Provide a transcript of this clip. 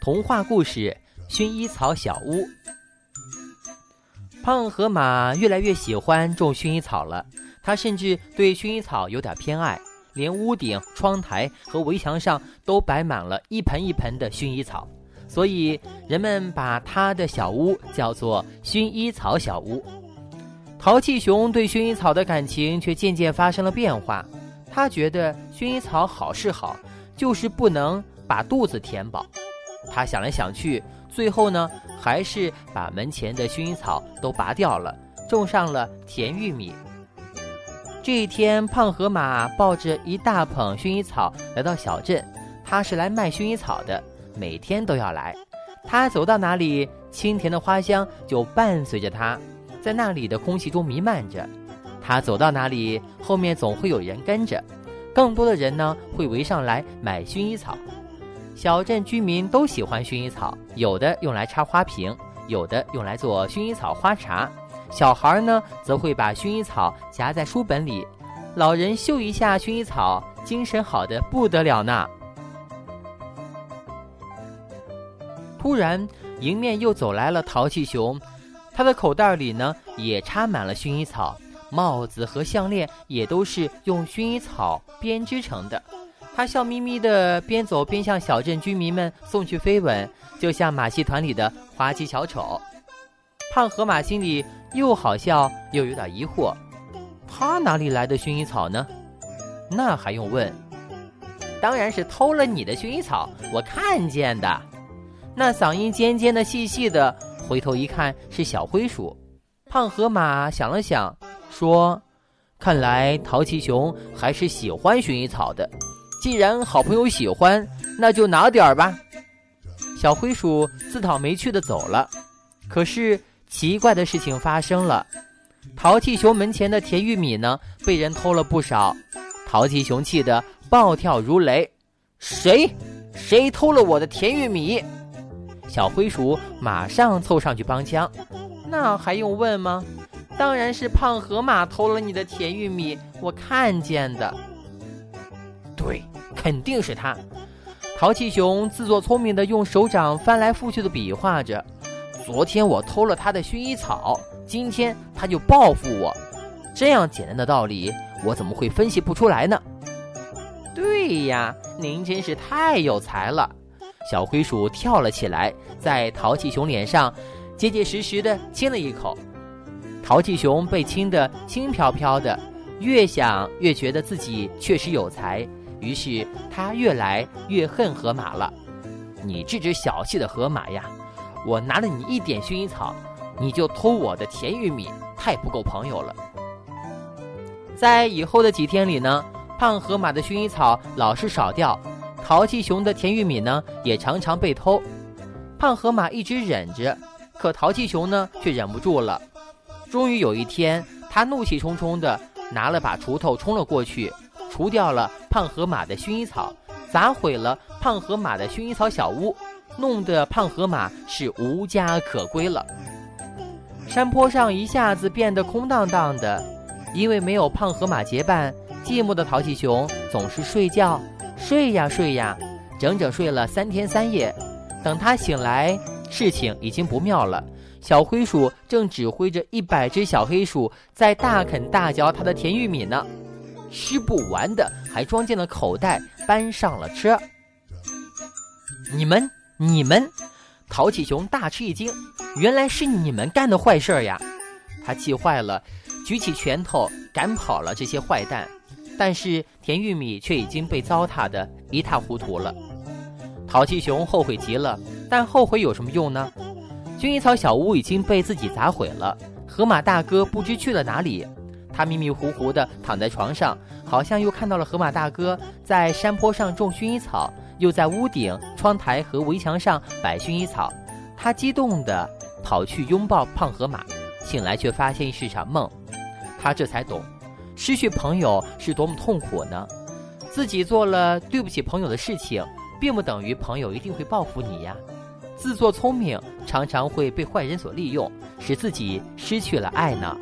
童话故事《薰衣草小屋》。胖河马越来越喜欢种薰衣草了，他甚至对薰衣草有点偏爱，连屋顶、窗台和围墙上都摆满了一盆一盆的薰衣草，所以人们把他的小屋叫做薰衣草小屋。淘气熊对薰衣草的感情却渐渐发生了变化，他觉得薰衣草好是好，就是不能把肚子填饱。他想来想去，最后呢，还是把门前的薰衣草都拔掉了，种上了甜玉米。这一天，胖河马抱着一大捧薰衣草来到小镇，他是来卖薰衣草的，每天都要来。他走到哪里，清甜的花香就伴随着他，在那里的空气中弥漫着。他走到哪里，后面总会有人跟着，更多的人呢会围上来买薰衣草。小镇居民都喜欢薰衣草，有的用来插花瓶，有的用来做薰衣草花茶。小孩呢，则会把薰衣草夹在书本里。老人嗅一下薰衣草，精神好的不得了呢。突然，迎面又走来了淘气熊，他的口袋里呢也插满了薰衣草，帽子和项链也都是用薰衣草编织成的。他笑眯眯地边走边向小镇居民们送去飞吻，就像马戏团里的滑稽小丑。胖河马心里又好笑又有点疑惑：他哪里来的薰衣草呢？那还用问？当然是偷了你的薰衣草，我看见的。那嗓音尖尖的、细细的，回头一看是小灰鼠。胖河马想了想，说：“看来淘气熊还是喜欢薰衣草的。”既然好朋友喜欢，那就拿点儿吧。小灰鼠自讨没趣的走了。可是奇怪的事情发生了，淘气熊门前的甜玉米呢，被人偷了不少。淘气熊气得暴跳如雷：“谁？谁偷了我的甜玉米？”小灰鼠马上凑上去帮腔：“那还用问吗？当然是胖河马偷了你的甜玉米，我看见的。”肯定是他，淘气熊自作聪明的用手掌翻来覆去的比划着。昨天我偷了他的薰衣草，今天他就报复我。这样简单的道理，我怎么会分析不出来呢？对呀，您真是太有才了！小灰鼠跳了起来，在淘气熊脸上结结实实的亲了一口。淘气熊被亲得轻飘飘的，越想越觉得自己确实有才。于是他越来越恨河马了。你这只小气的河马呀！我拿了你一点薰衣草，你就偷我的甜玉米，太不够朋友了。在以后的几天里呢，胖河马的薰衣草老是少掉，淘气熊的甜玉米呢也常常被偷。胖河马一直忍着，可淘气熊呢却忍不住了。终于有一天，他怒气冲冲地拿了把锄头冲了过去。除掉了胖河马的薰衣草，砸毁了胖河马的薰衣草小屋，弄得胖河马是无家可归了。山坡上一下子变得空荡荡的，因为没有胖河马结伴，寂寞的淘气熊总是睡觉，睡呀睡呀，整整睡了三天三夜。等他醒来，事情已经不妙了。小灰鼠正指挥着一百只小黑鼠在大啃大嚼它的甜玉米呢。吃不完的还装进了口袋，搬上了车。你们，你们，淘气熊大吃一惊，原来是你们干的坏事呀！他气坏了，举起拳头赶跑了这些坏蛋。但是甜玉米却已经被糟蹋的一塌糊涂了。淘气熊后悔极了，但后悔有什么用呢？薰衣草小屋已经被自己砸毁了，河马大哥不知去了哪里。他迷迷糊糊地躺在床上，好像又看到了河马大哥在山坡上种薰衣草，又在屋顶、窗台和围墙上摆薰衣草。他激动地跑去拥抱胖河马，醒来却发现是场梦。他这才懂，失去朋友是多么痛苦呢？自己做了对不起朋友的事情，并不等于朋友一定会报复你呀。自作聪明常常会被坏人所利用，使自己失去了爱呢。